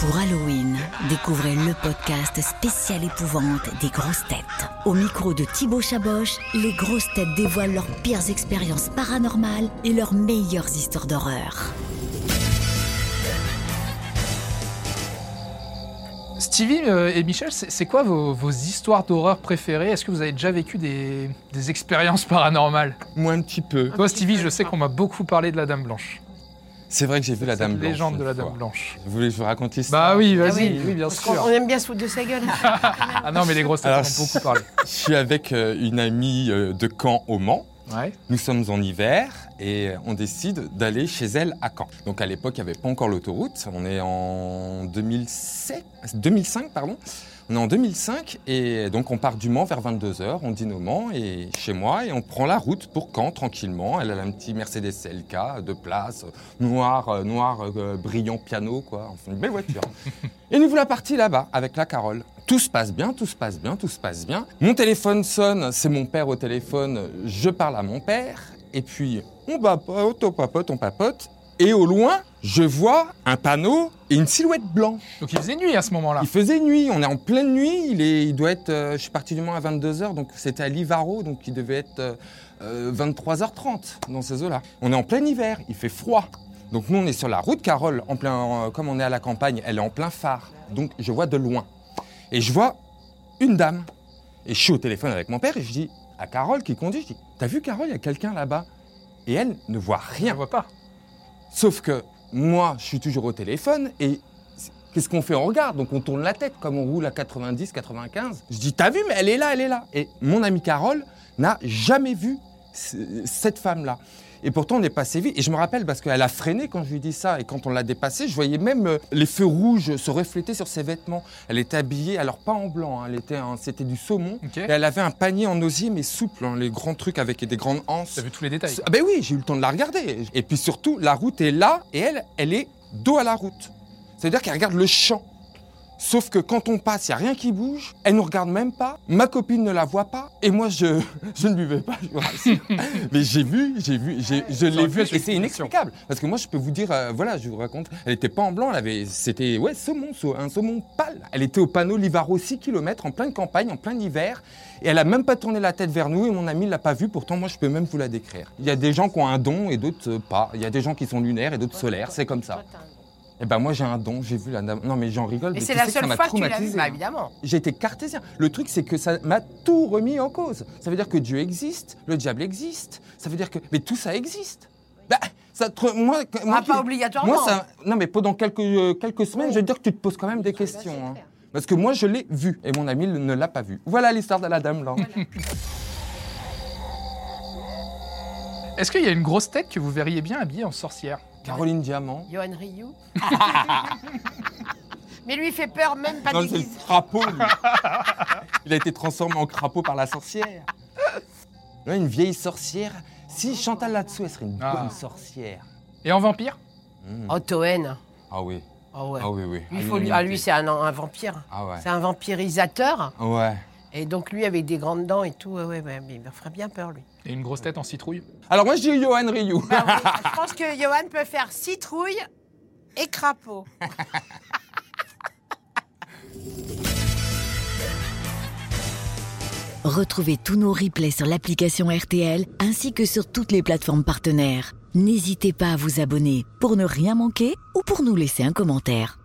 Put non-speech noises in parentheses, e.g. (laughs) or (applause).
Pour Halloween, découvrez le podcast spécial épouvante des grosses têtes. Au micro de Thibaut Chaboch, les grosses têtes dévoilent leurs pires expériences paranormales et leurs meilleures histoires d'horreur. Stevie euh, et Michel, c'est c'est quoi vos, vos histoires d'horreur préférées? Est-ce que vous avez déjà vécu des, des expériences paranormales? Moi, un petit peu. Toi, Stevie, je sais qu'on m'a beaucoup parlé de la Dame Blanche. C'est vrai que j'ai vu la Dame Blanche. légende de la. Dame Blanche. Vous voulez que je vous raconte l'histoire Bah oui, vas-y, Ah oui. oui, bien sûr. on aime bien se foutre de sa gueule. (laughs) Ah non, mais les grosses têtes Alors, ont beaucoup parlé. Je suis avec euh, une amie euh, de Caen au Mans. Ouais. Nous sommes en hiver et on décide d'aller chez elle à Caen. Donc à l'époque, il n'y avait pas encore l'autoroute. On est en 2007, 2005, pardon. On est en 2005 et donc on part du Mans vers 22h, on dîne au Mans et chez moi et on prend la route pour Caen tranquillement. Elle a un petit Mercedes CLK de place, noir, euh, noir euh, brillant piano quoi. Enfin une belle voiture. (laughs) et nous voilà partis là-bas avec la Carole. Tout se passe bien, tout se passe bien, tout se passe bien. Mon téléphone sonne, c'est mon père au téléphone, je parle à mon père et puis on papote, on papote, on papote et au loin, je vois un panneau et une silhouette blanche. Donc il faisait nuit à ce moment-là. Il faisait nuit, on est en pleine nuit, il, est, il doit être, euh, je suis parti du Mans à 22h, donc c'était à Livaro, donc il devait être euh, euh, 23h30 dans ces eaux-là. On est en plein hiver, il fait froid. Donc nous on est sur la route Carole, en plein, euh, comme on est à la campagne, elle est en plein phare. Donc je vois de loin. Et je vois une dame. Et je suis au téléphone avec mon père et je dis à Carole qui conduit, je dis, t'as vu Carole, il y a quelqu'un là-bas? Et elle ne voit rien. vois pas. Sauf que moi, je suis toujours au téléphone et qu'est-ce qu'on fait? On regarde, donc on tourne la tête comme on roule à 90, 95. Je dis, t'as vu, mais elle est là, elle est là. Et mon amie Carole n'a jamais vu cette femme-là. Et pourtant, on est passé vite. Et je me rappelle parce qu'elle a freiné quand je lui dis ça. Et quand on l'a dépassée, je voyais même euh, les feux rouges se refléter sur ses vêtements. Elle était habillée, alors pas en blanc, hein, elle était, en- c'était du saumon. Et elle avait un panier en osier, mais souple, hein, les grands trucs avec des grandes anses. T'as vu tous les détails. Ah ben oui, j'ai eu le temps de la regarder. Et puis surtout, la route est là et elle, elle est dos à la route. C'est-à-dire qu'elle regarde le champ. Sauf que quand on passe, il n'y a rien qui bouge. Elle ne nous regarde même pas. Ma copine ne la voit pas. Et moi, je, (laughs) je ne buvais pas, je vous rassure. (laughs) Mais j'ai vu, j'ai vu, j'ai- je l'ai vu. Et c'est inexplicable. Parce que moi, je peux vous dire, euh, voilà, je vous raconte. Elle n'était pas en blanc, elle avait, c'était, ouais, saumon, sau- un saumon pâle. Elle était au panneau Livaro 6 km en pleine campagne, en plein hiver. Et elle a même pas tourné la tête vers nous et mon ami ne l'a pas vue. Pourtant, moi, je peux même vous la décrire. Il y a des gens qui ont un don et d'autres euh, pas. Il y a des gens qui sont lunaires et d'autres solaires. C'est comme ça. Eh ben moi j'ai un don, j'ai vu la dame. Non mais j'en rigole. Mais c'est la sais que ça seule fois que tu l'as vu, traumatisé, bah hein. évidemment. J'étais cartésien. Le truc, c'est que ça m'a tout remis en cause. Ça veut dire que Dieu existe, le diable existe. Ça veut dire que. Mais tout ça existe. Bah, ça te- moi, moi Ah, pas obligatoirement. Moi, ça. Non, mais pendant quelques, euh, quelques semaines, je veux dire que tu te poses quand même des questions. hein. Parce que moi, je l'ai vu et mon ami ne l'a pas vu. Voilà l'histoire de la dame blanche. Est-ce qu'il y a une grosse tête que vous verriez bien habillée en sorcière? Caroline Diamant. Johan Rioux. (laughs) Mais lui, il fait peur, même pas Non, c'est le déguisé. crapaud. lui. Il a été transformé en crapaud par la sorcière. Ouais, une vieille sorcière. Si Chantal là-dessous, elle serait une Ah. bonne sorcière. Et en vampire Mm. Oh, Toen. Ah oui. Oh, ouais. Ah oui, oui. Lui, Ah, il faut lui- ah, lui, c'est un, un vampire. Ah ouais. C'est un vampirisateur. Ouais. Et donc, lui, avec des grandes dents et tout, ouais, ouais, ouais, mais il me ferait bien peur, lui. Et une grosse tête en citrouille Alors moi, je dis Johan Rioux. Bah oui, je pense que Johan peut faire citrouille et crapaud. Retrouvez tous nos replays sur l'application RTL ainsi que sur toutes les plateformes partenaires. N'hésitez pas à vous abonner pour ne rien manquer ou pour nous laisser un commentaire.